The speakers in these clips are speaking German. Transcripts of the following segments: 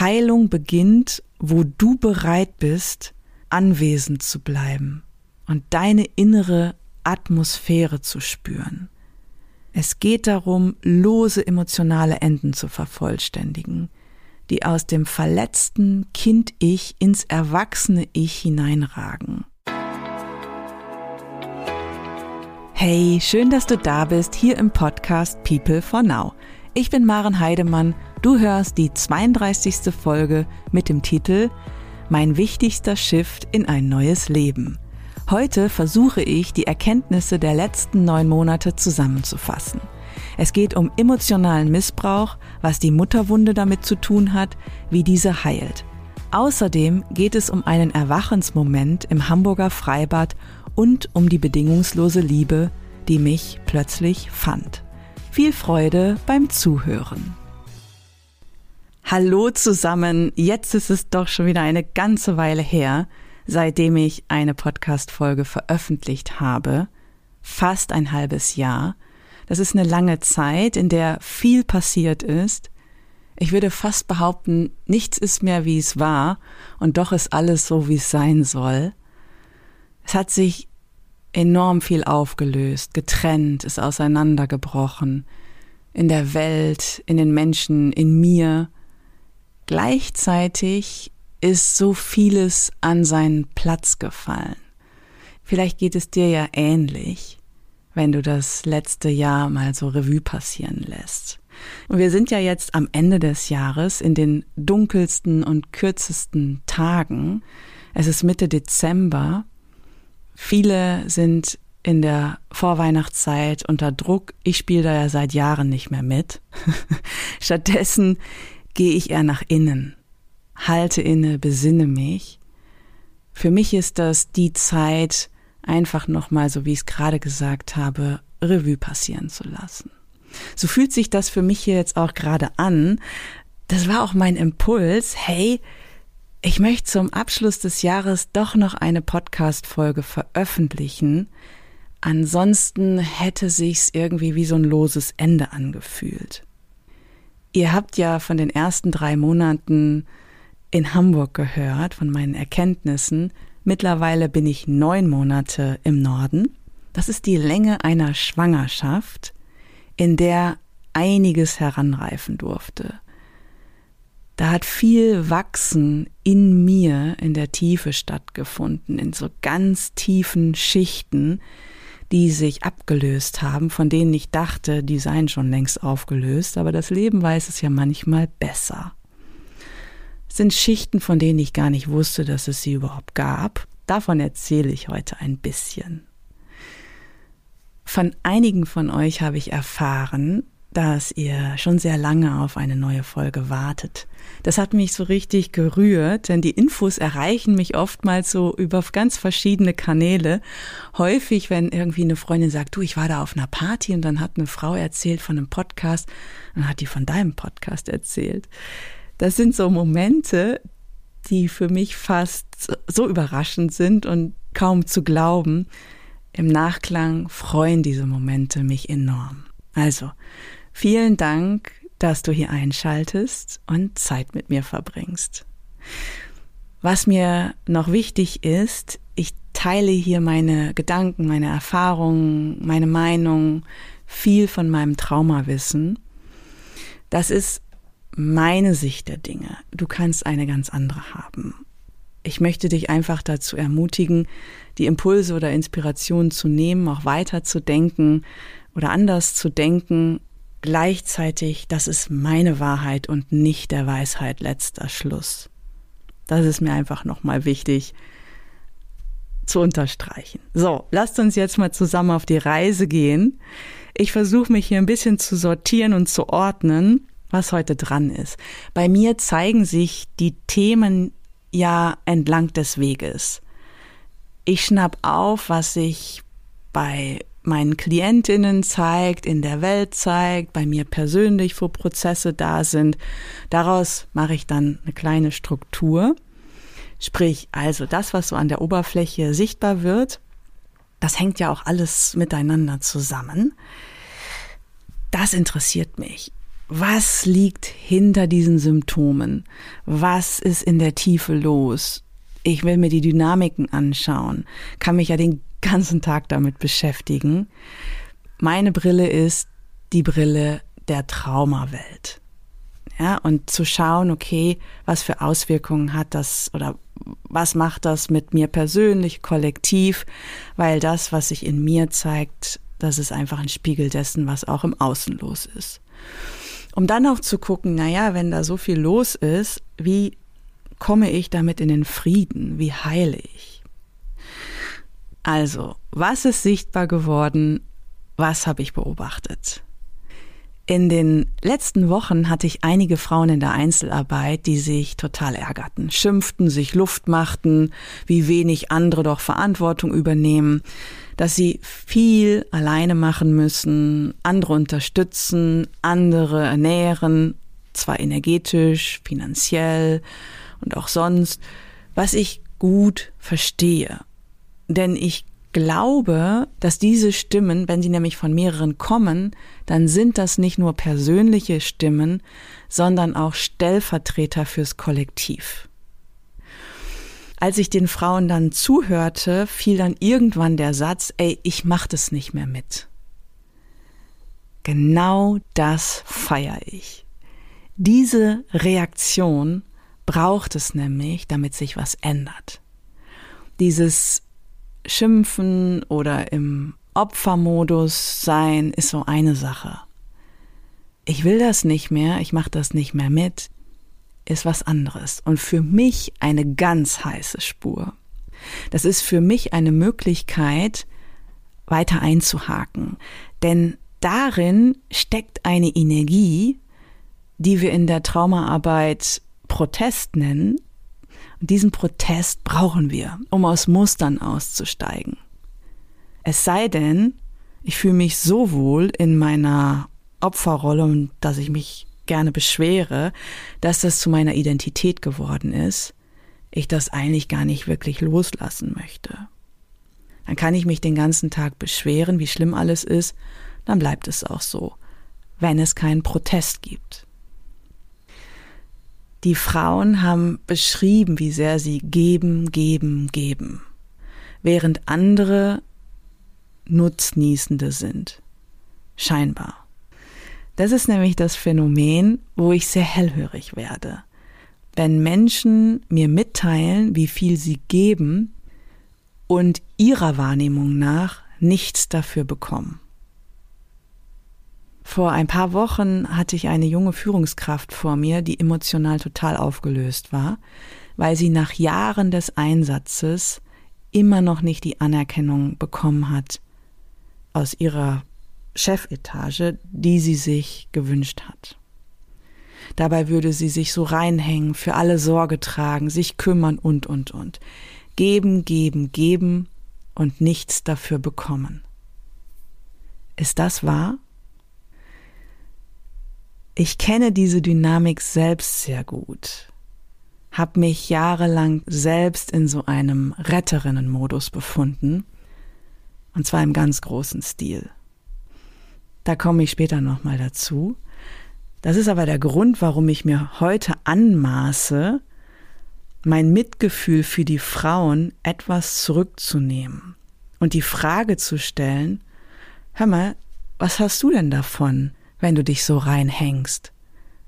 Heilung beginnt, wo du bereit bist, anwesend zu bleiben und deine innere Atmosphäre zu spüren. Es geht darum, lose emotionale Enden zu vervollständigen, die aus dem verletzten Kind-Ich ins erwachsene Ich hineinragen. Hey, schön, dass du da bist, hier im Podcast People for Now. Ich bin Maren Heidemann, du hörst die 32. Folge mit dem Titel Mein wichtigster Shift in ein neues Leben. Heute versuche ich, die Erkenntnisse der letzten neun Monate zusammenzufassen. Es geht um emotionalen Missbrauch, was die Mutterwunde damit zu tun hat, wie diese heilt. Außerdem geht es um einen Erwachensmoment im Hamburger Freibad und um die bedingungslose Liebe, die mich plötzlich fand. Viel Freude beim Zuhören. Hallo zusammen, jetzt ist es doch schon wieder eine ganze Weile her, seitdem ich eine Podcast-Folge veröffentlicht habe. Fast ein halbes Jahr. Das ist eine lange Zeit, in der viel passiert ist. Ich würde fast behaupten, nichts ist mehr wie es war und doch ist alles so, wie es sein soll. Es hat sich enorm viel aufgelöst, getrennt, ist auseinandergebrochen. In der Welt, in den Menschen, in mir. Gleichzeitig ist so vieles an seinen Platz gefallen. Vielleicht geht es dir ja ähnlich, wenn du das letzte Jahr mal so Revue passieren lässt. Und wir sind ja jetzt am Ende des Jahres in den dunkelsten und kürzesten Tagen. Es ist Mitte Dezember. Viele sind in der Vorweihnachtszeit unter Druck. Ich spiele da ja seit Jahren nicht mehr mit. Stattdessen gehe ich eher nach innen halte inne, besinne mich. Für mich ist das die Zeit, einfach nochmal, so wie ich es gerade gesagt habe, Revue passieren zu lassen. So fühlt sich das für mich hier jetzt auch gerade an. Das war auch mein Impuls. Hey, ich möchte zum Abschluss des Jahres doch noch eine Podcast-Folge veröffentlichen. Ansonsten hätte sich's irgendwie wie so ein loses Ende angefühlt. Ihr habt ja von den ersten drei Monaten in Hamburg gehört von meinen Erkenntnissen. Mittlerweile bin ich neun Monate im Norden. Das ist die Länge einer Schwangerschaft, in der einiges heranreifen durfte. Da hat viel Wachsen in mir in der Tiefe stattgefunden, in so ganz tiefen Schichten, die sich abgelöst haben, von denen ich dachte, die seien schon längst aufgelöst, aber das Leben weiß es ja manchmal besser sind Schichten, von denen ich gar nicht wusste, dass es sie überhaupt gab. Davon erzähle ich heute ein bisschen. Von einigen von euch habe ich erfahren, dass ihr schon sehr lange auf eine neue Folge wartet. Das hat mich so richtig gerührt, denn die Infos erreichen mich oftmals so über ganz verschiedene Kanäle. Häufig, wenn irgendwie eine Freundin sagt, du, ich war da auf einer Party und dann hat eine Frau erzählt von einem Podcast, dann hat die von deinem Podcast erzählt. Das sind so Momente, die für mich fast so überraschend sind und kaum zu glauben. Im Nachklang freuen diese Momente mich enorm. Also, vielen Dank, dass du hier einschaltest und Zeit mit mir verbringst. Was mir noch wichtig ist, ich teile hier meine Gedanken, meine Erfahrungen, meine Meinung, viel von meinem Traumawissen. Das ist meine Sicht der Dinge. Du kannst eine ganz andere haben. Ich möchte dich einfach dazu ermutigen, die Impulse oder Inspirationen zu nehmen, auch weiter zu denken oder anders zu denken. Gleichzeitig, das ist meine Wahrheit und nicht der Weisheit letzter Schluss. Das ist mir einfach nochmal wichtig zu unterstreichen. So, lasst uns jetzt mal zusammen auf die Reise gehen. Ich versuche mich hier ein bisschen zu sortieren und zu ordnen was heute dran ist. Bei mir zeigen sich die Themen ja entlang des Weges. Ich schnapp auf, was sich bei meinen Klientinnen zeigt, in der Welt zeigt, bei mir persönlich, wo Prozesse da sind. Daraus mache ich dann eine kleine Struktur. Sprich, also das, was so an der Oberfläche sichtbar wird, das hängt ja auch alles miteinander zusammen. Das interessiert mich was liegt hinter diesen Symptomen? Was ist in der Tiefe los? Ich will mir die Dynamiken anschauen, kann mich ja den ganzen Tag damit beschäftigen. Meine Brille ist die Brille der Traumawelt. Ja, und zu schauen, okay, was für Auswirkungen hat das oder was macht das mit mir persönlich, kollektiv, weil das, was sich in mir zeigt, das ist einfach ein Spiegel dessen, was auch im Außen los ist. Um dann auch zu gucken, naja, wenn da so viel los ist, wie komme ich damit in den Frieden? Wie heile ich? Also, was ist sichtbar geworden? Was habe ich beobachtet? In den letzten Wochen hatte ich einige Frauen in der Einzelarbeit, die sich total ärgerten, schimpften, sich Luft machten, wie wenig andere doch Verantwortung übernehmen, dass sie viel alleine machen müssen, andere unterstützen, andere ernähren, zwar energetisch, finanziell und auch sonst, was ich gut verstehe. Denn ich glaube, dass diese Stimmen, wenn sie nämlich von mehreren kommen, dann sind das nicht nur persönliche Stimmen, sondern auch Stellvertreter fürs Kollektiv. Als ich den Frauen dann zuhörte, fiel dann irgendwann der Satz, ey, ich mach das nicht mehr mit. Genau das feiere ich. Diese Reaktion braucht es nämlich, damit sich was ändert. Dieses Schimpfen oder im Opfermodus sein ist so eine Sache. Ich will das nicht mehr, ich mache das nicht mehr mit, ist was anderes. Und für mich eine ganz heiße Spur. Das ist für mich eine Möglichkeit, weiter einzuhaken. Denn darin steckt eine Energie, die wir in der Traumaarbeit Protest nennen, und diesen Protest brauchen wir, um aus Mustern auszusteigen. Es sei denn, ich fühle mich so wohl in meiner Opferrolle dass ich mich gerne beschwere, dass das zu meiner Identität geworden ist, ich das eigentlich gar nicht wirklich loslassen möchte. Dann kann ich mich den ganzen Tag beschweren, wie schlimm alles ist, dann bleibt es auch so, wenn es keinen Protest gibt. Die Frauen haben beschrieben, wie sehr sie geben, geben, geben, während andere Nutznießende sind. Scheinbar. Das ist nämlich das Phänomen, wo ich sehr hellhörig werde. Wenn Menschen mir mitteilen, wie viel sie geben und ihrer Wahrnehmung nach nichts dafür bekommen. Vor ein paar Wochen hatte ich eine junge Führungskraft vor mir, die emotional total aufgelöst war, weil sie nach Jahren des Einsatzes immer noch nicht die Anerkennung bekommen hat aus ihrer Chefetage, die sie sich gewünscht hat. Dabei würde sie sich so reinhängen, für alle Sorge tragen, sich kümmern und, und, und. Geben, geben, geben und nichts dafür bekommen. Ist das wahr? Ich kenne diese Dynamik selbst sehr gut, habe mich jahrelang selbst in so einem Retterinnenmodus befunden, und zwar im ganz großen Stil. Da komme ich später nochmal dazu. Das ist aber der Grund, warum ich mir heute anmaße, mein Mitgefühl für die Frauen etwas zurückzunehmen und die Frage zu stellen, hör mal, was hast du denn davon, wenn du dich so reinhängst,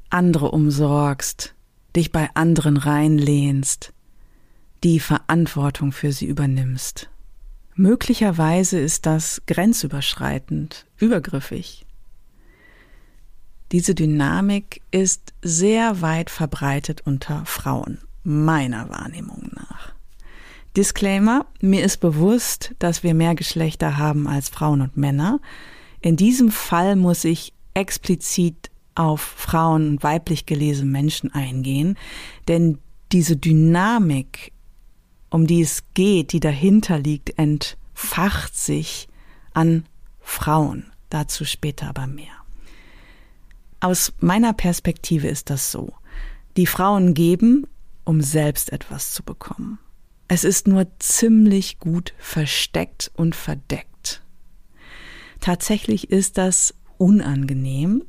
andere umsorgst, dich bei anderen reinlehnst, die Verantwortung für sie übernimmst. Möglicherweise ist das grenzüberschreitend, übergriffig. Diese Dynamik ist sehr weit verbreitet unter Frauen, meiner Wahrnehmung nach. Disclaimer, mir ist bewusst, dass wir mehr Geschlechter haben als Frauen und Männer. In diesem Fall muss ich explizit auf Frauen und weiblich gelesene Menschen eingehen, denn diese Dynamik, um die es geht, die dahinter liegt, entfacht sich an Frauen. Dazu später aber mehr. Aus meiner Perspektive ist das so. Die Frauen geben, um selbst etwas zu bekommen. Es ist nur ziemlich gut versteckt und verdeckt. Tatsächlich ist das unangenehm,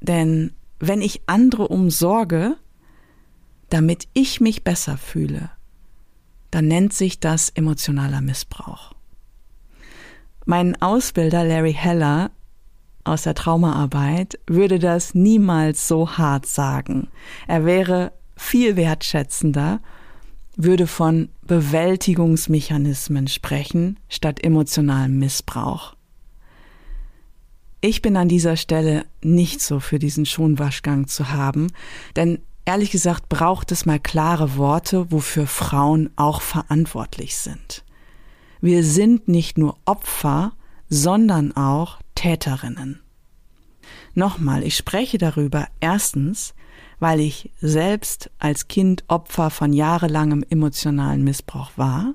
denn wenn ich andere umsorge, damit ich mich besser fühle, dann nennt sich das emotionaler Missbrauch. Mein Ausbilder Larry Heller aus der Traumaarbeit würde das niemals so hart sagen. Er wäre viel wertschätzender, würde von Bewältigungsmechanismen sprechen statt emotionalem Missbrauch. Ich bin an dieser Stelle nicht so für diesen Schonwaschgang zu haben, denn ehrlich gesagt braucht es mal klare Worte, wofür Frauen auch verantwortlich sind. Wir sind nicht nur Opfer, sondern auch Täterinnen. Nochmal, ich spreche darüber erstens, weil ich selbst als Kind Opfer von jahrelangem emotionalen Missbrauch war,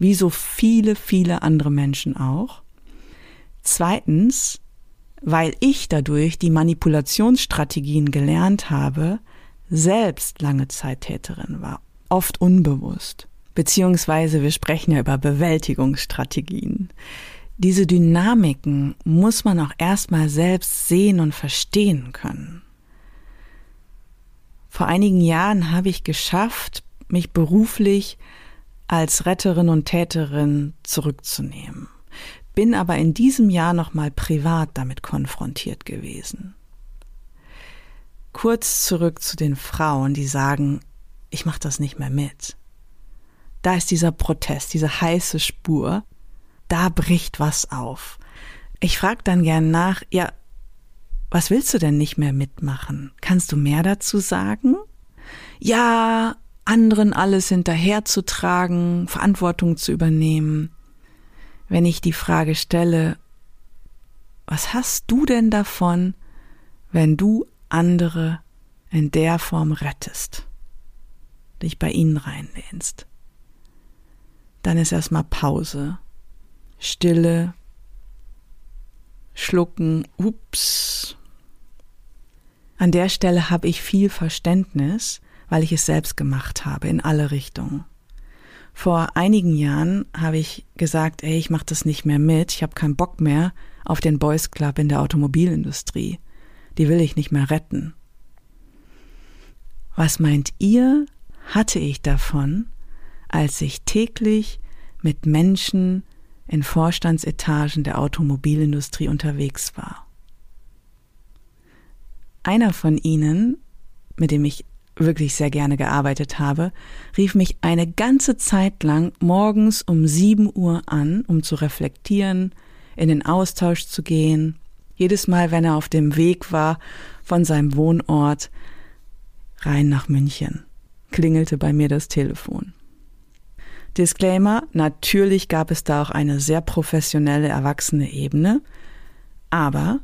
wie so viele, viele andere Menschen auch. Zweitens, weil ich dadurch die Manipulationsstrategien gelernt habe, selbst lange Zeit Täterin war, oft unbewusst. Beziehungsweise wir sprechen ja über Bewältigungsstrategien. Diese Dynamiken muss man auch erstmal selbst sehen und verstehen können. Vor einigen Jahren habe ich geschafft, mich beruflich als Retterin und Täterin zurückzunehmen bin aber in diesem Jahr nochmal privat damit konfrontiert gewesen. Kurz zurück zu den Frauen, die sagen, ich mache das nicht mehr mit. Da ist dieser Protest, diese heiße Spur, da bricht was auf. Ich frage dann gern nach, ja, was willst du denn nicht mehr mitmachen? Kannst du mehr dazu sagen? Ja, anderen alles hinterherzutragen, Verantwortung zu übernehmen wenn ich die Frage stelle, was hast du denn davon, wenn du andere in der Form rettest, dich bei ihnen reinlehnst? Dann ist erstmal Pause, Stille, Schlucken, ups. An der Stelle habe ich viel Verständnis, weil ich es selbst gemacht habe in alle Richtungen. Vor einigen Jahren habe ich gesagt, ey, ich mache das nicht mehr mit, ich habe keinen Bock mehr auf den Boys Club in der Automobilindustrie. Die will ich nicht mehr retten. Was meint ihr, hatte ich davon, als ich täglich mit Menschen in Vorstandsetagen der Automobilindustrie unterwegs war? Einer von ihnen, mit dem ich wirklich sehr gerne gearbeitet habe, rief mich eine ganze Zeit lang morgens um sieben Uhr an, um zu reflektieren, in den Austausch zu gehen. Jedes Mal, wenn er auf dem Weg war von seinem Wohnort rein nach München, klingelte bei mir das Telefon. Disclaimer, natürlich gab es da auch eine sehr professionelle, erwachsene Ebene, aber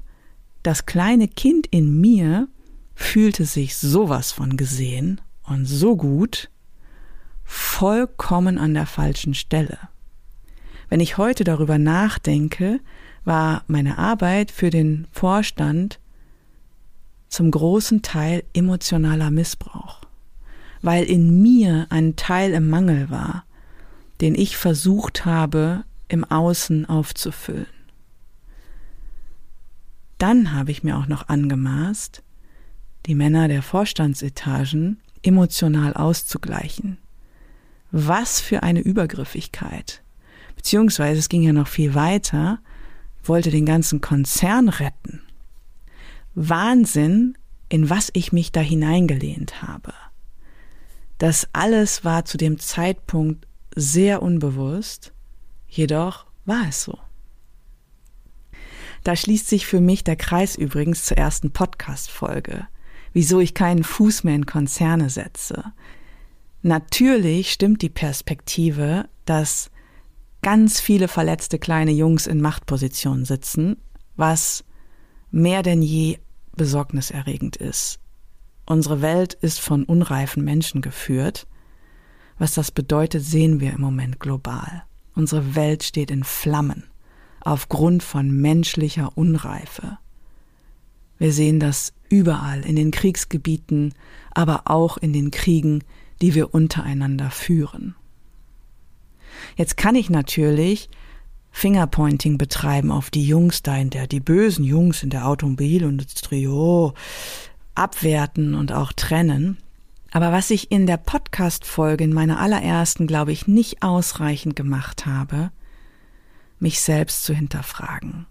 das kleine Kind in mir fühlte sich sowas von gesehen und so gut, vollkommen an der falschen Stelle. Wenn ich heute darüber nachdenke, war meine Arbeit für den Vorstand zum großen Teil emotionaler Missbrauch, weil in mir ein Teil im Mangel war, den ich versucht habe, im Außen aufzufüllen. Dann habe ich mir auch noch angemaßt, die Männer der Vorstandsetagen emotional auszugleichen. Was für eine Übergriffigkeit. Beziehungsweise es ging ja noch viel weiter, wollte den ganzen Konzern retten. Wahnsinn, in was ich mich da hineingelehnt habe. Das alles war zu dem Zeitpunkt sehr unbewusst, jedoch war es so. Da schließt sich für mich der Kreis übrigens zur ersten Podcast-Folge wieso ich keinen Fuß mehr in Konzerne setze. Natürlich stimmt die Perspektive, dass ganz viele verletzte kleine Jungs in Machtpositionen sitzen, was mehr denn je besorgniserregend ist. Unsere Welt ist von unreifen Menschen geführt. Was das bedeutet, sehen wir im Moment global. Unsere Welt steht in Flammen aufgrund von menschlicher Unreife. Wir sehen das überall in den Kriegsgebieten, aber auch in den Kriegen, die wir untereinander führen. Jetzt kann ich natürlich Fingerpointing betreiben auf die Jungs da in der, die bösen Jungs in der Automobilindustrie. Oh, abwerten und auch trennen. Aber was ich in der Podcast-Folge in meiner allerersten, glaube ich, nicht ausreichend gemacht habe, mich selbst zu hinterfragen.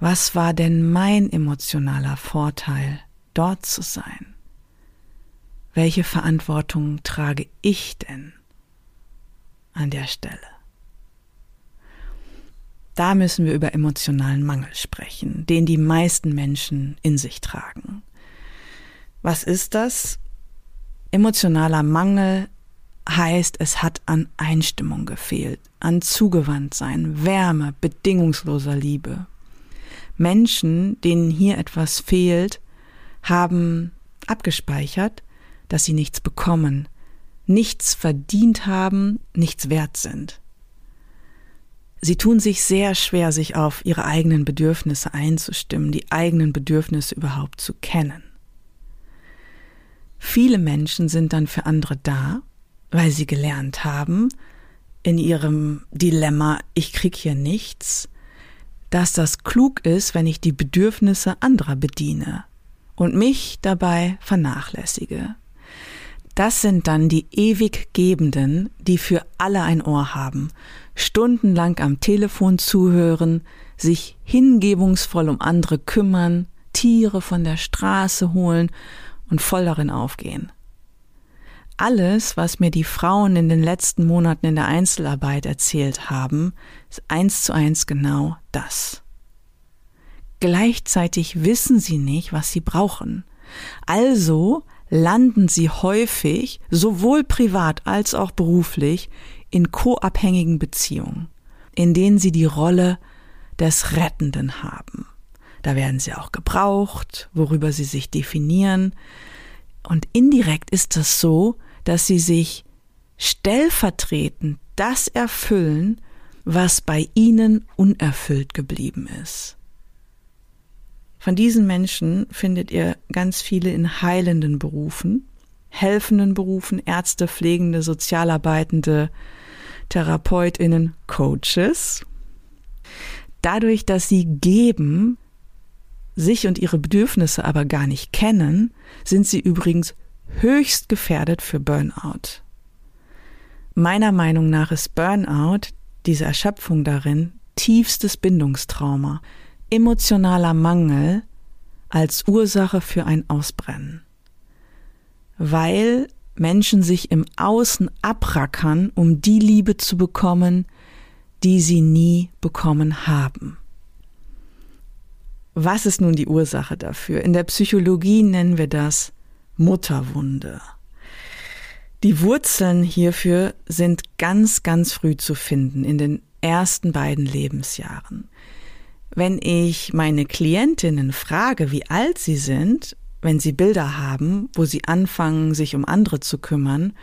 Was war denn mein emotionaler Vorteil, dort zu sein? Welche Verantwortung trage ich denn an der Stelle? Da müssen wir über emotionalen Mangel sprechen, den die meisten Menschen in sich tragen. Was ist das? Emotionaler Mangel heißt, es hat an Einstimmung gefehlt, an Zugewandtsein, Wärme, bedingungsloser Liebe. Menschen, denen hier etwas fehlt, haben abgespeichert, dass sie nichts bekommen, nichts verdient haben, nichts wert sind. Sie tun sich sehr schwer, sich auf ihre eigenen Bedürfnisse einzustimmen, die eigenen Bedürfnisse überhaupt zu kennen. Viele Menschen sind dann für andere da, weil sie gelernt haben, in ihrem Dilemma, ich krieg hier nichts, dass das klug ist, wenn ich die Bedürfnisse anderer bediene und mich dabei vernachlässige. Das sind dann die ewig Gebenden, die für alle ein Ohr haben, stundenlang am Telefon zuhören, sich hingebungsvoll um andere kümmern, Tiere von der Straße holen und voll darin aufgehen. Alles, was mir die Frauen in den letzten Monaten in der Einzelarbeit erzählt haben, ist eins zu eins genau das. Gleichzeitig wissen sie nicht, was sie brauchen. Also landen sie häufig, sowohl privat als auch beruflich, in co-abhängigen Beziehungen, in denen sie die Rolle des Rettenden haben. Da werden sie auch gebraucht, worüber sie sich definieren. Und indirekt ist es so, dass sie sich stellvertretend das erfüllen, was bei ihnen unerfüllt geblieben ist. Von diesen Menschen findet ihr ganz viele in heilenden Berufen, helfenden Berufen, Ärzte, Pflegende, Sozialarbeitende, Therapeutinnen, Coaches. Dadurch, dass sie geben, sich und ihre Bedürfnisse aber gar nicht kennen, sind sie übrigens höchst gefährdet für Burnout. Meiner Meinung nach ist Burnout, diese Erschöpfung darin, tiefstes Bindungstrauma, emotionaler Mangel als Ursache für ein Ausbrennen. Weil Menschen sich im Außen abrackern, um die Liebe zu bekommen, die sie nie bekommen haben. Was ist nun die Ursache dafür? In der Psychologie nennen wir das Mutterwunde. Die Wurzeln hierfür sind ganz, ganz früh zu finden, in den ersten beiden Lebensjahren. Wenn ich meine Klientinnen frage, wie alt sie sind, wenn sie Bilder haben, wo sie anfangen, sich um andere zu kümmern,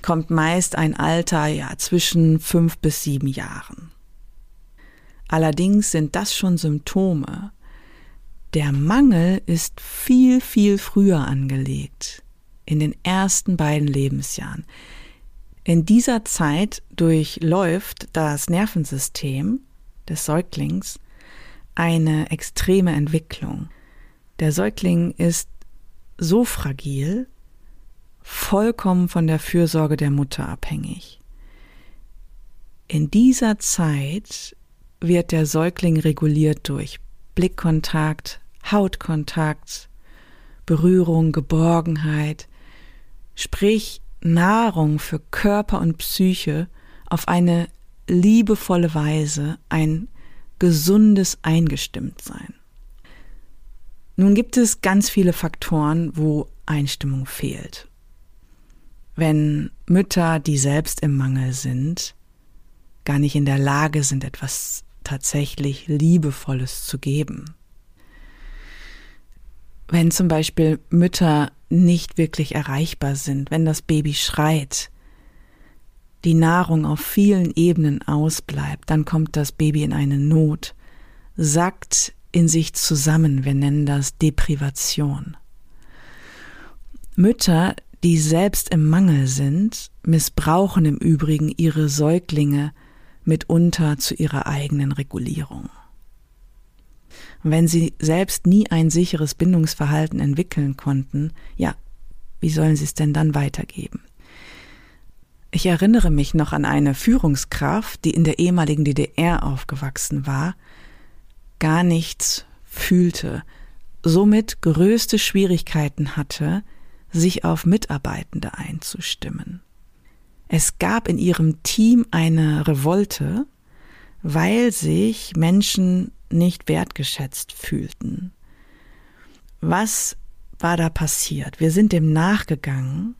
kommt meist ein Alter ja zwischen fünf bis sieben Jahren. Allerdings sind das schon Symptome, der Mangel ist viel, viel früher angelegt, in den ersten beiden Lebensjahren. In dieser Zeit durchläuft das Nervensystem des Säuglings eine extreme Entwicklung. Der Säugling ist so fragil, vollkommen von der Fürsorge der Mutter abhängig. In dieser Zeit wird der Säugling reguliert durch Blickkontakt, Hautkontakt, Berührung, Geborgenheit, sprich Nahrung für Körper und Psyche auf eine liebevolle Weise, ein gesundes Eingestimmtsein. Nun gibt es ganz viele Faktoren, wo Einstimmung fehlt. Wenn Mütter, die selbst im Mangel sind, gar nicht in der Lage sind, etwas tatsächlich Liebevolles zu geben wenn zum Beispiel Mütter nicht wirklich erreichbar sind, wenn das Baby schreit, die Nahrung auf vielen Ebenen ausbleibt, dann kommt das Baby in eine Not, sackt in sich zusammen, wir nennen das Deprivation. Mütter, die selbst im Mangel sind, missbrauchen im Übrigen ihre Säuglinge mitunter zu ihrer eigenen Regulierung. Wenn sie selbst nie ein sicheres Bindungsverhalten entwickeln konnten, ja, wie sollen sie es denn dann weitergeben? Ich erinnere mich noch an eine Führungskraft, die in der ehemaligen DDR aufgewachsen war, gar nichts fühlte, somit größte Schwierigkeiten hatte, sich auf Mitarbeitende einzustimmen. Es gab in ihrem Team eine Revolte, weil sich Menschen nicht wertgeschätzt fühlten. Was war da passiert? Wir sind dem nachgegangen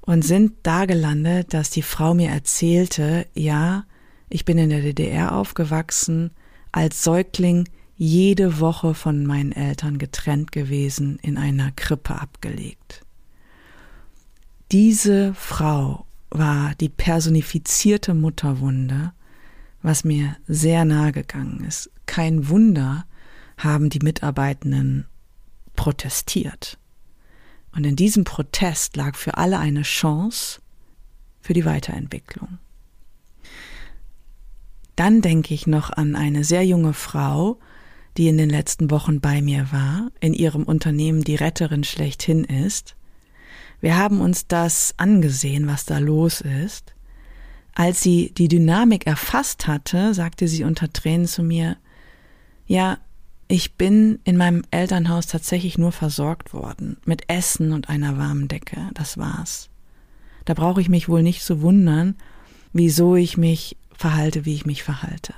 und sind da gelandet, dass die Frau mir erzählte, ja, ich bin in der DDR aufgewachsen, als Säugling jede Woche von meinen Eltern getrennt gewesen, in einer Krippe abgelegt. Diese Frau war die personifizierte Mutterwunde, was mir sehr nahe gegangen ist. Kein Wunder haben die Mitarbeitenden protestiert. Und in diesem Protest lag für alle eine Chance für die Weiterentwicklung. Dann denke ich noch an eine sehr junge Frau, die in den letzten Wochen bei mir war, in ihrem Unternehmen die Retterin schlechthin ist. Wir haben uns das angesehen, was da los ist. Als sie die Dynamik erfasst hatte, sagte sie unter Tränen zu mir, ja, ich bin in meinem Elternhaus tatsächlich nur versorgt worden, mit Essen und einer warmen Decke, das war's. Da brauche ich mich wohl nicht zu wundern, wieso ich mich verhalte, wie ich mich verhalte.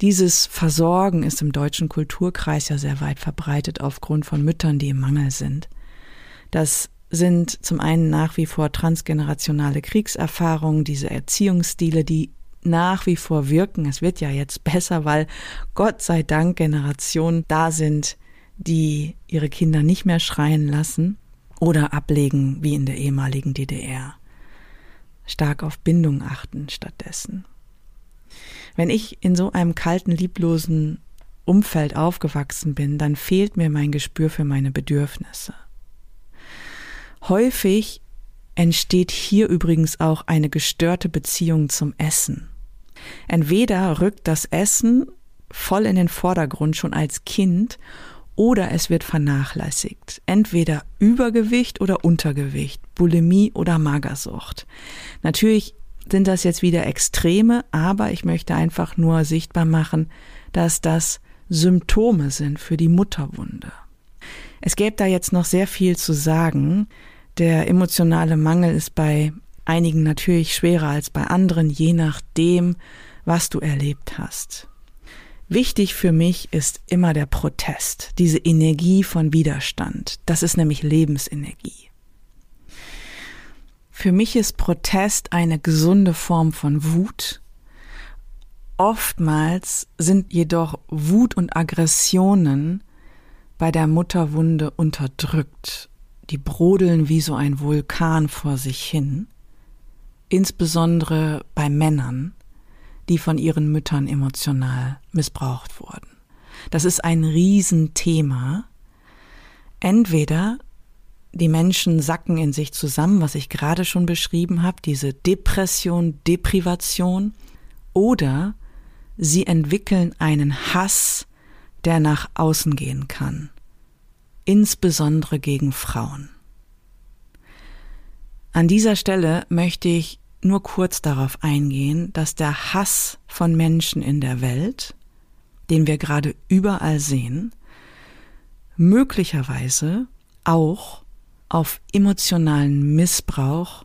Dieses Versorgen ist im deutschen Kulturkreis ja sehr weit verbreitet aufgrund von Müttern, die im Mangel sind. Das sind zum einen nach wie vor transgenerationale Kriegserfahrungen, diese Erziehungsstile, die nach wie vor wirken. Es wird ja jetzt besser, weil Gott sei Dank Generationen da sind, die ihre Kinder nicht mehr schreien lassen oder ablegen wie in der ehemaligen DDR. Stark auf Bindung achten stattdessen. Wenn ich in so einem kalten, lieblosen Umfeld aufgewachsen bin, dann fehlt mir mein Gespür für meine Bedürfnisse. Häufig entsteht hier übrigens auch eine gestörte Beziehung zum Essen. Entweder rückt das Essen voll in den Vordergrund schon als Kind oder es wird vernachlässigt. Entweder Übergewicht oder Untergewicht, Bulimie oder Magersucht. Natürlich sind das jetzt wieder Extreme, aber ich möchte einfach nur sichtbar machen, dass das Symptome sind für die Mutterwunde. Es gäbe da jetzt noch sehr viel zu sagen. Der emotionale Mangel ist bei einigen natürlich schwerer als bei anderen, je nachdem, was du erlebt hast. Wichtig für mich ist immer der Protest, diese Energie von Widerstand. Das ist nämlich Lebensenergie. Für mich ist Protest eine gesunde Form von Wut. Oftmals sind jedoch Wut und Aggressionen bei der Mutterwunde unterdrückt. Die brodeln wie so ein Vulkan vor sich hin, insbesondere bei Männern, die von ihren Müttern emotional missbraucht wurden. Das ist ein Riesenthema. Entweder die Menschen sacken in sich zusammen, was ich gerade schon beschrieben habe, diese Depression, Deprivation, oder sie entwickeln einen Hass, der nach außen gehen kann, insbesondere gegen Frauen. An dieser Stelle möchte ich nur kurz darauf eingehen, dass der Hass von Menschen in der Welt, den wir gerade überall sehen, möglicherweise auch auf emotionalen Missbrauch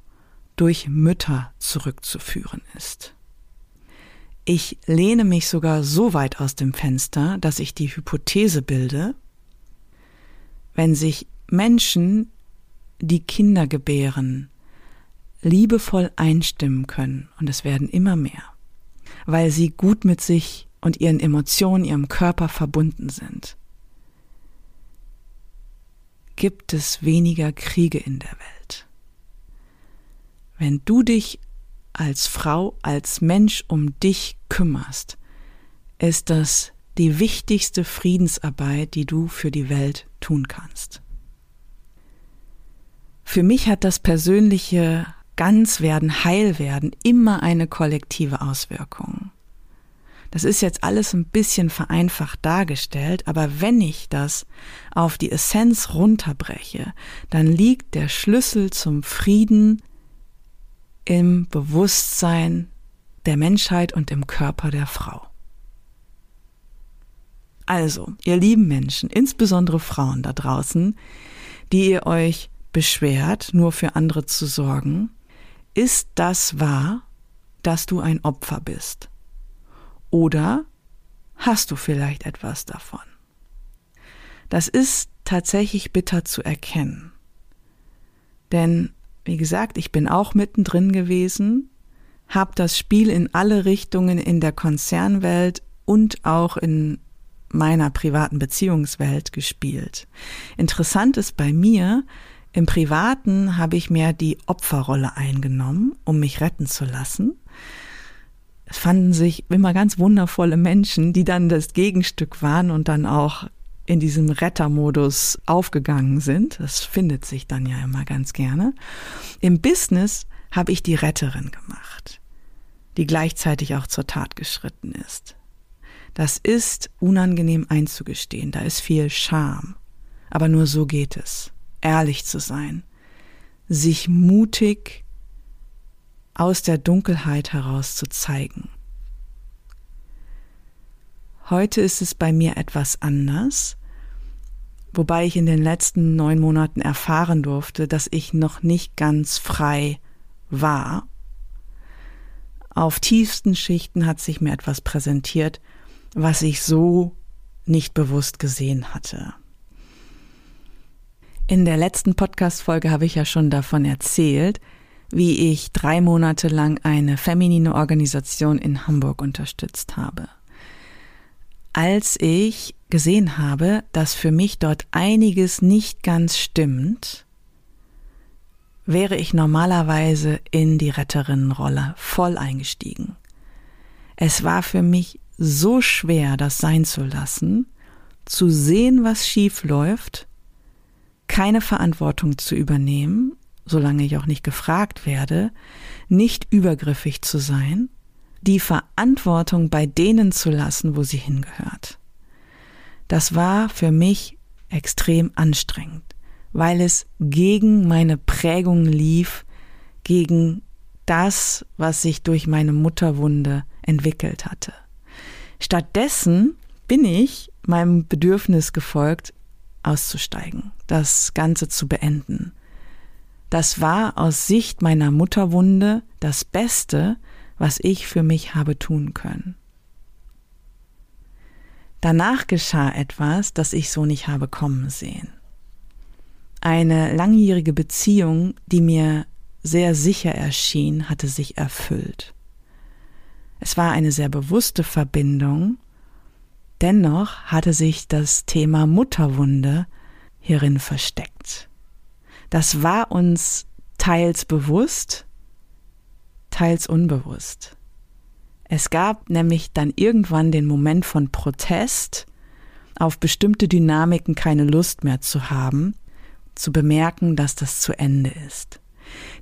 durch Mütter zurückzuführen ist. Ich lehne mich sogar so weit aus dem Fenster, dass ich die Hypothese bilde, wenn sich Menschen, die Kinder gebären, liebevoll einstimmen können, und es werden immer mehr, weil sie gut mit sich und ihren Emotionen, ihrem Körper verbunden sind, gibt es weniger Kriege in der Welt. Wenn du dich als Frau, als Mensch um dich kümmerst, ist das die wichtigste Friedensarbeit, die du für die Welt tun kannst. Für mich hat das persönliche ganz werden, heil werden, immer eine kollektive Auswirkung. Das ist jetzt alles ein bisschen vereinfacht dargestellt, aber wenn ich das auf die Essenz runterbreche, dann liegt der Schlüssel zum Frieden im Bewusstsein der Menschheit und im Körper der Frau. Also, ihr lieben Menschen, insbesondere Frauen da draußen, die ihr euch beschwert, nur für andere zu sorgen, ist das wahr, dass du ein Opfer bist? Oder hast du vielleicht etwas davon? Das ist tatsächlich bitter zu erkennen. Denn, wie gesagt, ich bin auch mittendrin gewesen, habe das Spiel in alle Richtungen in der Konzernwelt und auch in meiner privaten Beziehungswelt gespielt. Interessant ist bei mir, im Privaten habe ich mehr die Opferrolle eingenommen, um mich retten zu lassen. Es fanden sich immer ganz wundervolle Menschen, die dann das Gegenstück waren und dann auch in diesem Rettermodus aufgegangen sind. Das findet sich dann ja immer ganz gerne. Im Business habe ich die Retterin gemacht, die gleichzeitig auch zur Tat geschritten ist. Das ist unangenehm einzugestehen, da ist viel Scham. Aber nur so geht es, ehrlich zu sein, sich mutig aus der Dunkelheit heraus zu zeigen. Heute ist es bei mir etwas anders, wobei ich in den letzten neun Monaten erfahren durfte, dass ich noch nicht ganz frei war. Auf tiefsten Schichten hat sich mir etwas präsentiert, was ich so nicht bewusst gesehen hatte. In der letzten Podcast-Folge habe ich ja schon davon erzählt, wie ich drei Monate lang eine feminine Organisation in Hamburg unterstützt habe. Als ich gesehen habe, dass für mich dort einiges nicht ganz stimmt, wäre ich normalerweise in die Retterinnenrolle voll eingestiegen. Es war für mich so schwer, das sein zu lassen, zu sehen, was schief läuft, keine Verantwortung zu übernehmen, solange ich auch nicht gefragt werde, nicht übergriffig zu sein, die Verantwortung bei denen zu lassen, wo sie hingehört. Das war für mich extrem anstrengend, weil es gegen meine Prägung lief, gegen das, was sich durch meine Mutterwunde entwickelt hatte. Stattdessen bin ich meinem Bedürfnis gefolgt, auszusteigen, das Ganze zu beenden. Das war aus Sicht meiner Mutterwunde das Beste, was ich für mich habe tun können. Danach geschah etwas, das ich so nicht habe kommen sehen. Eine langjährige Beziehung, die mir sehr sicher erschien, hatte sich erfüllt. Es war eine sehr bewusste Verbindung, dennoch hatte sich das Thema Mutterwunde hierin versteckt. Das war uns teils bewusst, teils unbewusst. Es gab nämlich dann irgendwann den Moment von Protest, auf bestimmte Dynamiken keine Lust mehr zu haben, zu bemerken, dass das zu Ende ist.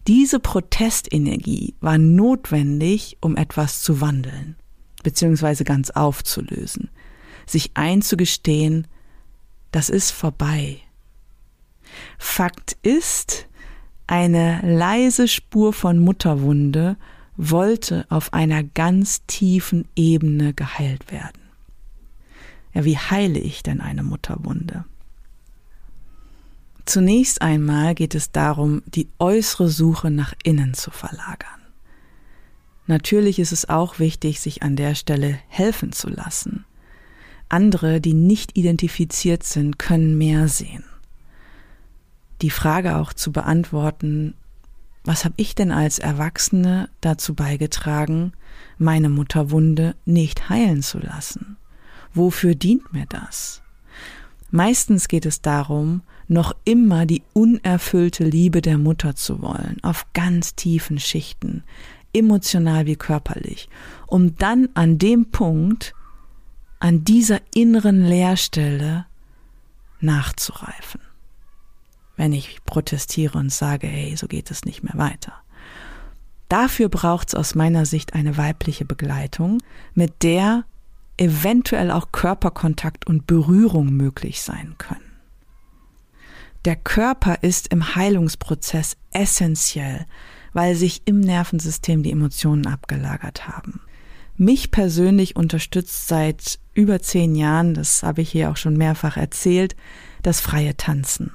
Diese Protestenergie war notwendig, um etwas zu wandeln, beziehungsweise ganz aufzulösen, sich einzugestehen, das ist vorbei. Fakt ist, eine leise Spur von Mutterwunde wollte auf einer ganz tiefen Ebene geheilt werden. Ja, wie heile ich denn eine Mutterwunde? Zunächst einmal geht es darum, die äußere Suche nach innen zu verlagern. Natürlich ist es auch wichtig, sich an der Stelle helfen zu lassen. Andere, die nicht identifiziert sind, können mehr sehen. Die Frage auch zu beantworten, was habe ich denn als Erwachsene dazu beigetragen, meine Mutterwunde nicht heilen zu lassen? Wofür dient mir das? Meistens geht es darum, noch immer die unerfüllte Liebe der Mutter zu wollen, auf ganz tiefen Schichten, emotional wie körperlich, um dann an dem Punkt, an dieser inneren Leerstelle nachzureifen. Wenn ich protestiere und sage, hey, so geht es nicht mehr weiter. Dafür braucht es aus meiner Sicht eine weibliche Begleitung, mit der eventuell auch Körperkontakt und Berührung möglich sein können. Der Körper ist im Heilungsprozess essentiell, weil sich im Nervensystem die Emotionen abgelagert haben. Mich persönlich unterstützt seit über zehn Jahren, das habe ich hier auch schon mehrfach erzählt, das freie Tanzen.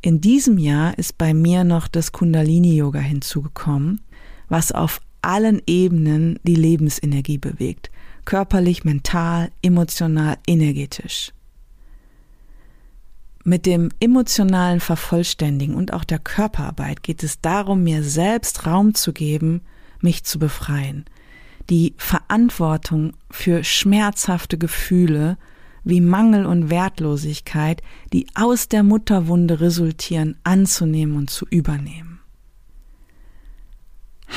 In diesem Jahr ist bei mir noch das Kundalini-Yoga hinzugekommen, was auf allen Ebenen die Lebensenergie bewegt. Körperlich, mental, emotional, energetisch. Mit dem emotionalen Vervollständigen und auch der Körperarbeit geht es darum, mir selbst Raum zu geben, mich zu befreien, die Verantwortung für schmerzhafte Gefühle wie Mangel und Wertlosigkeit, die aus der Mutterwunde resultieren, anzunehmen und zu übernehmen.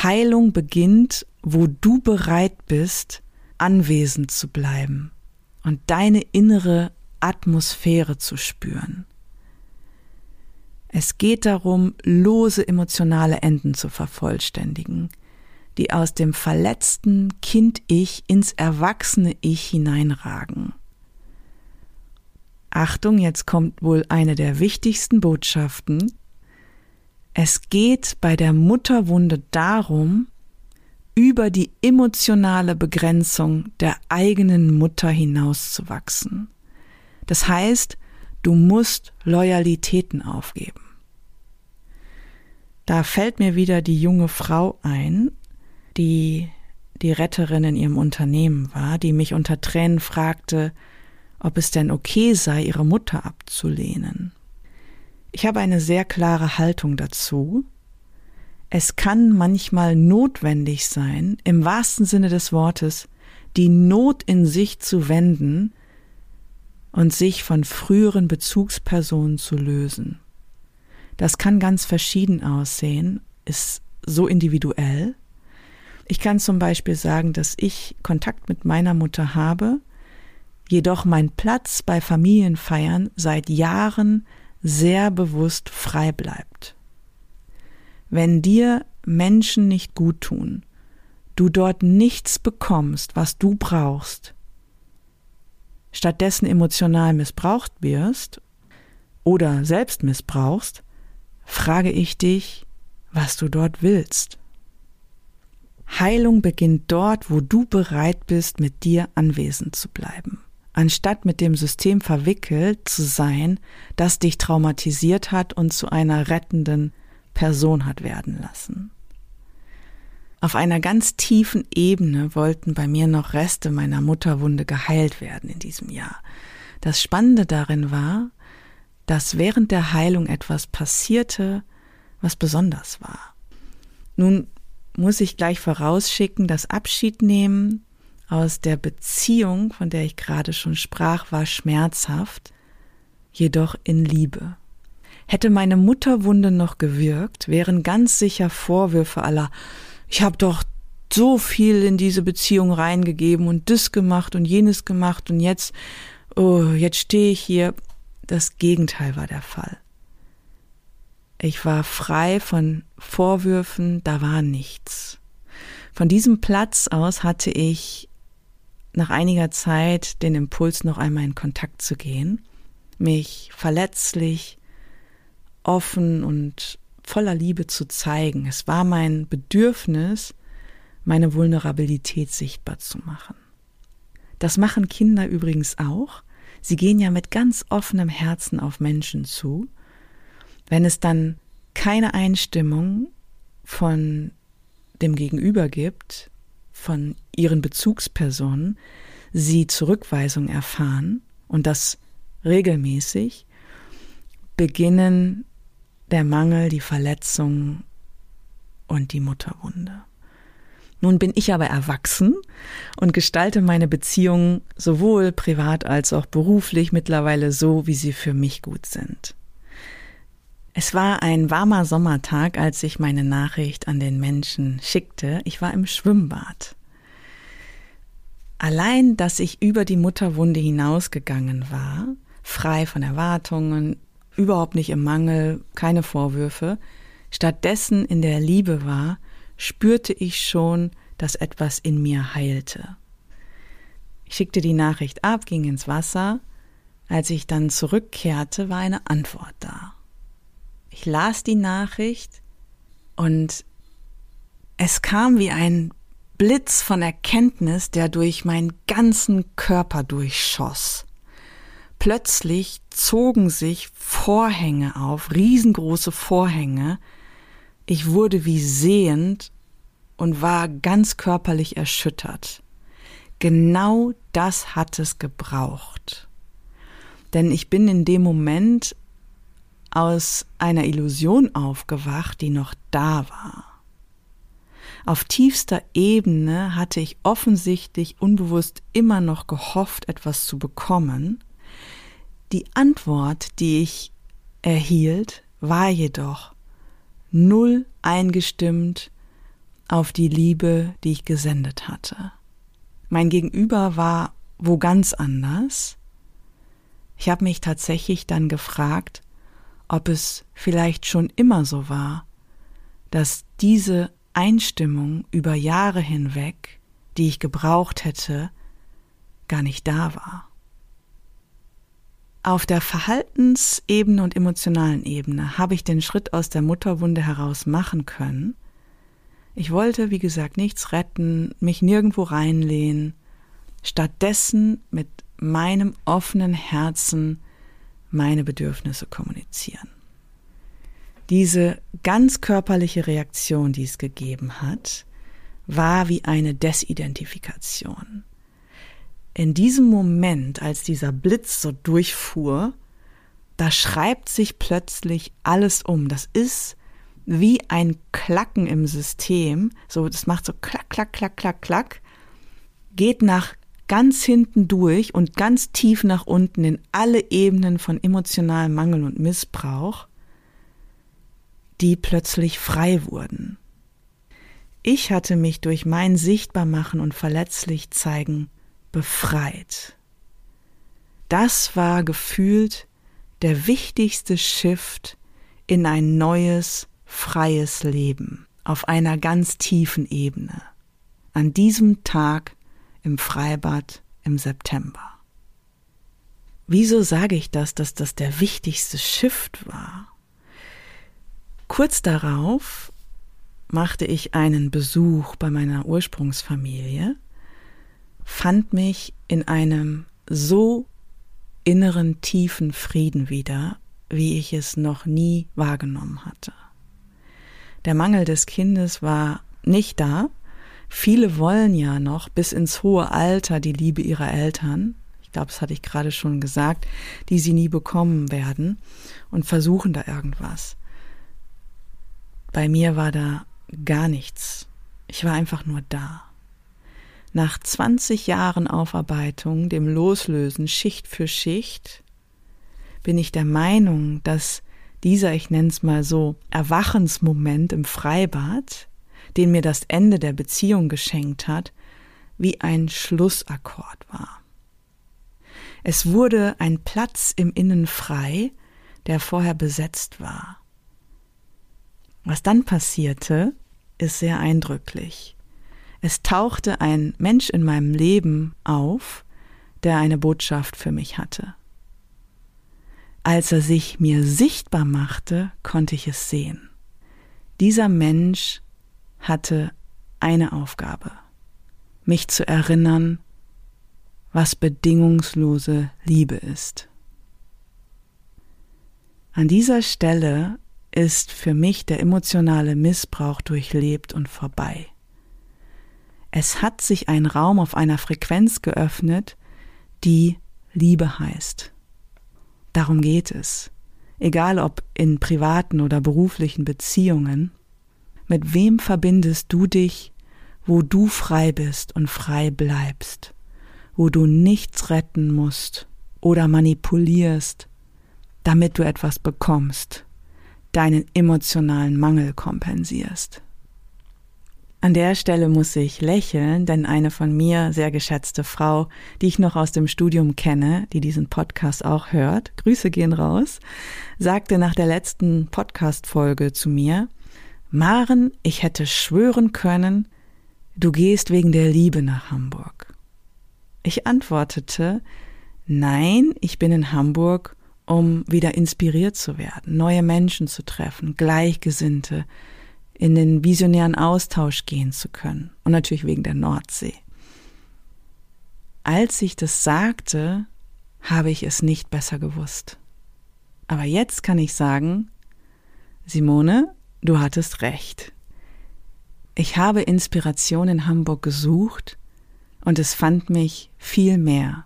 Heilung beginnt, wo du bereit bist, anwesend zu bleiben und deine innere Atmosphäre zu spüren. Es geht darum, lose emotionale Enden zu vervollständigen, die aus dem verletzten Kind-Ich ins erwachsene Ich hineinragen. Achtung, jetzt kommt wohl eine der wichtigsten Botschaften. Es geht bei der Mutterwunde darum, über die emotionale Begrenzung der eigenen Mutter hinauszuwachsen. Das heißt, du musst Loyalitäten aufgeben. Da fällt mir wieder die junge Frau ein, die die Retterin in ihrem Unternehmen war, die mich unter Tränen fragte, ob es denn okay sei, ihre Mutter abzulehnen. Ich habe eine sehr klare Haltung dazu. Es kann manchmal notwendig sein, im wahrsten Sinne des Wortes, die Not in sich zu wenden und sich von früheren Bezugspersonen zu lösen. Das kann ganz verschieden aussehen, ist so individuell. Ich kann zum Beispiel sagen, dass ich Kontakt mit meiner Mutter habe, jedoch mein Platz bei Familienfeiern seit Jahren sehr bewusst frei bleibt. Wenn dir Menschen nicht gut tun, du dort nichts bekommst, was du brauchst, stattdessen emotional missbraucht wirst oder selbst missbrauchst, frage ich dich, was du dort willst. Heilung beginnt dort, wo du bereit bist, mit dir anwesend zu bleiben anstatt mit dem System verwickelt zu sein, das dich traumatisiert hat und zu einer rettenden Person hat werden lassen. Auf einer ganz tiefen Ebene wollten bei mir noch Reste meiner Mutterwunde geheilt werden in diesem Jahr. Das Spannende darin war, dass während der Heilung etwas passierte, was besonders war. Nun muss ich gleich vorausschicken, dass Abschied nehmen aus der Beziehung, von der ich gerade schon sprach, war schmerzhaft, jedoch in Liebe. Hätte meine Mutterwunde noch gewirkt, wären ganz sicher Vorwürfe aller ich habe doch so viel in diese Beziehung reingegeben und das gemacht und jenes gemacht und jetzt oh, jetzt stehe ich hier. Das Gegenteil war der Fall. Ich war frei von Vorwürfen, da war nichts. Von diesem Platz aus hatte ich nach einiger Zeit den Impuls, noch einmal in Kontakt zu gehen, mich verletzlich, offen und voller Liebe zu zeigen. Es war mein Bedürfnis, meine Vulnerabilität sichtbar zu machen. Das machen Kinder übrigens auch. Sie gehen ja mit ganz offenem Herzen auf Menschen zu. Wenn es dann keine Einstimmung von dem Gegenüber gibt, von ihren Bezugspersonen sie Zurückweisung erfahren und das regelmäßig, beginnen der Mangel, die Verletzung und die Mutterwunde. Nun bin ich aber erwachsen und gestalte meine Beziehungen sowohl privat als auch beruflich mittlerweile so, wie sie für mich gut sind. Es war ein warmer Sommertag, als ich meine Nachricht an den Menschen schickte. Ich war im Schwimmbad. Allein, dass ich über die Mutterwunde hinausgegangen war, frei von Erwartungen, überhaupt nicht im Mangel, keine Vorwürfe, stattdessen in der Liebe war, spürte ich schon, dass etwas in mir heilte. Ich schickte die Nachricht ab, ging ins Wasser. Als ich dann zurückkehrte, war eine Antwort da. Ich las die Nachricht und es kam wie ein Blitz von Erkenntnis, der durch meinen ganzen Körper durchschoss. Plötzlich zogen sich Vorhänge auf, riesengroße Vorhänge. Ich wurde wie sehend und war ganz körperlich erschüttert. Genau das hat es gebraucht. Denn ich bin in dem Moment aus einer Illusion aufgewacht, die noch da war. Auf tiefster Ebene hatte ich offensichtlich unbewusst immer noch gehofft, etwas zu bekommen. Die Antwort, die ich erhielt, war jedoch null eingestimmt auf die Liebe, die ich gesendet hatte. Mein Gegenüber war wo ganz anders. Ich habe mich tatsächlich dann gefragt, ob es vielleicht schon immer so war, dass diese Einstimmung über Jahre hinweg, die ich gebraucht hätte, gar nicht da war. Auf der Verhaltensebene und emotionalen Ebene habe ich den Schritt aus der Mutterwunde heraus machen können. Ich wollte, wie gesagt, nichts retten, mich nirgendwo reinlehnen, stattdessen mit meinem offenen Herzen meine Bedürfnisse kommunizieren diese ganz körperliche Reaktion, die es gegeben hat, war wie eine Desidentifikation. In diesem Moment, als dieser Blitz so durchfuhr, da schreibt sich plötzlich alles um. Das ist wie ein Klacken im System. So, das macht so klack, klack, klack, klack, klack, geht nach ganz hinten durch und ganz tief nach unten in alle Ebenen von emotionalem Mangel und Missbrauch die plötzlich frei wurden. Ich hatte mich durch mein Sichtbarmachen und verletzlich zeigen befreit. Das war gefühlt der wichtigste Shift in ein neues, freies Leben auf einer ganz tiefen Ebene. An diesem Tag im Freibad im September. Wieso sage ich das, dass das der wichtigste Shift war? Kurz darauf machte ich einen Besuch bei meiner Ursprungsfamilie, fand mich in einem so inneren tiefen Frieden wieder, wie ich es noch nie wahrgenommen hatte. Der Mangel des Kindes war nicht da. Viele wollen ja noch bis ins hohe Alter die Liebe ihrer Eltern, ich glaube, das hatte ich gerade schon gesagt, die sie nie bekommen werden und versuchen da irgendwas. Bei mir war da gar nichts. Ich war einfach nur da. Nach 20 Jahren Aufarbeitung, dem Loslösen Schicht für Schicht, bin ich der Meinung, dass dieser, ich nenne es mal so, Erwachensmoment im Freibad, den mir das Ende der Beziehung geschenkt hat, wie ein Schlussakkord war. Es wurde ein Platz im Innen frei, der vorher besetzt war. Was dann passierte, ist sehr eindrücklich. Es tauchte ein Mensch in meinem Leben auf, der eine Botschaft für mich hatte. Als er sich mir sichtbar machte, konnte ich es sehen. Dieser Mensch hatte eine Aufgabe, mich zu erinnern, was bedingungslose Liebe ist. An dieser Stelle ist für mich der emotionale Missbrauch durchlebt und vorbei. Es hat sich ein Raum auf einer Frequenz geöffnet, die Liebe heißt. Darum geht es. Egal ob in privaten oder beruflichen Beziehungen. Mit wem verbindest du dich, wo du frei bist und frei bleibst, wo du nichts retten musst oder manipulierst, damit du etwas bekommst deinen emotionalen Mangel kompensierst. An der Stelle muss ich lächeln, denn eine von mir sehr geschätzte Frau, die ich noch aus dem Studium kenne, die diesen Podcast auch hört, Grüße gehen raus, sagte nach der letzten Podcast-Folge zu mir, Maren, ich hätte schwören können, du gehst wegen der Liebe nach Hamburg. Ich antwortete, nein, ich bin in Hamburg, um wieder inspiriert zu werden, neue Menschen zu treffen, Gleichgesinnte, in den visionären Austausch gehen zu können. Und natürlich wegen der Nordsee. Als ich das sagte, habe ich es nicht besser gewusst. Aber jetzt kann ich sagen, Simone, du hattest recht. Ich habe Inspiration in Hamburg gesucht und es fand mich viel mehr,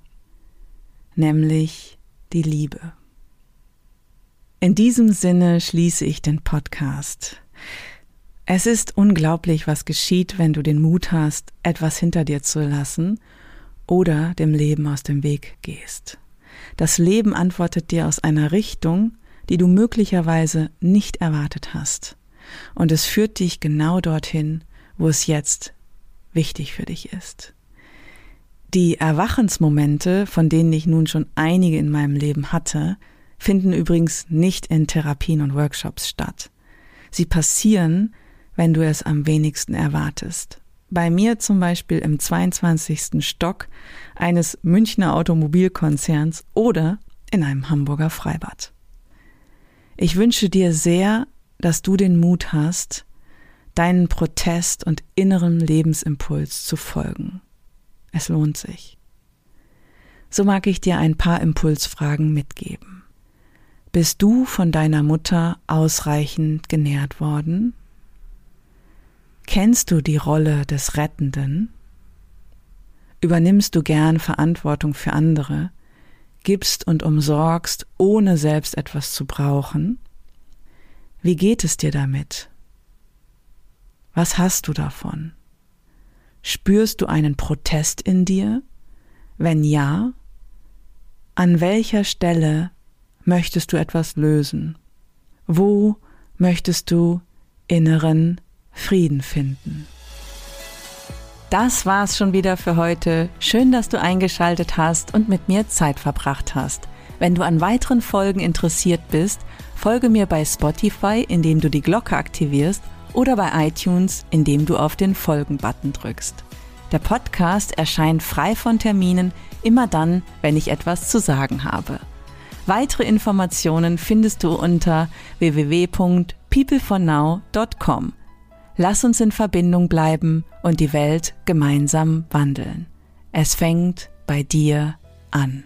nämlich die Liebe. In diesem Sinne schließe ich den Podcast. Es ist unglaublich, was geschieht, wenn du den Mut hast, etwas hinter dir zu lassen oder dem Leben aus dem Weg gehst. Das Leben antwortet dir aus einer Richtung, die du möglicherweise nicht erwartet hast. Und es führt dich genau dorthin, wo es jetzt wichtig für dich ist. Die Erwachensmomente, von denen ich nun schon einige in meinem Leben hatte, finden übrigens nicht in Therapien und Workshops statt. Sie passieren, wenn du es am wenigsten erwartest. Bei mir zum Beispiel im 22. Stock eines Münchner Automobilkonzerns oder in einem Hamburger Freibad. Ich wünsche dir sehr, dass du den Mut hast, deinen Protest und inneren Lebensimpuls zu folgen. Es lohnt sich. So mag ich dir ein paar Impulsfragen mitgeben. Bist du von deiner Mutter ausreichend genährt worden? Kennst du die Rolle des Rettenden? Übernimmst du gern Verantwortung für andere, gibst und umsorgst, ohne selbst etwas zu brauchen? Wie geht es dir damit? Was hast du davon? Spürst du einen Protest in dir? Wenn ja, an welcher Stelle möchtest du etwas lösen? Wo möchtest du inneren Frieden finden. Das war's schon wieder für heute. Schön, dass du eingeschaltet hast und mit mir Zeit verbracht hast. Wenn du an weiteren Folgen interessiert bist, folge mir bei Spotify, indem du die Glocke aktivierst oder bei iTunes, indem du auf den Folgen-Button drückst. Der Podcast erscheint frei von Terminen immer dann, wenn ich etwas zu sagen habe. Weitere Informationen findest du unter www.peoplefornow.com. Lass uns in Verbindung bleiben und die Welt gemeinsam wandeln. Es fängt bei dir an.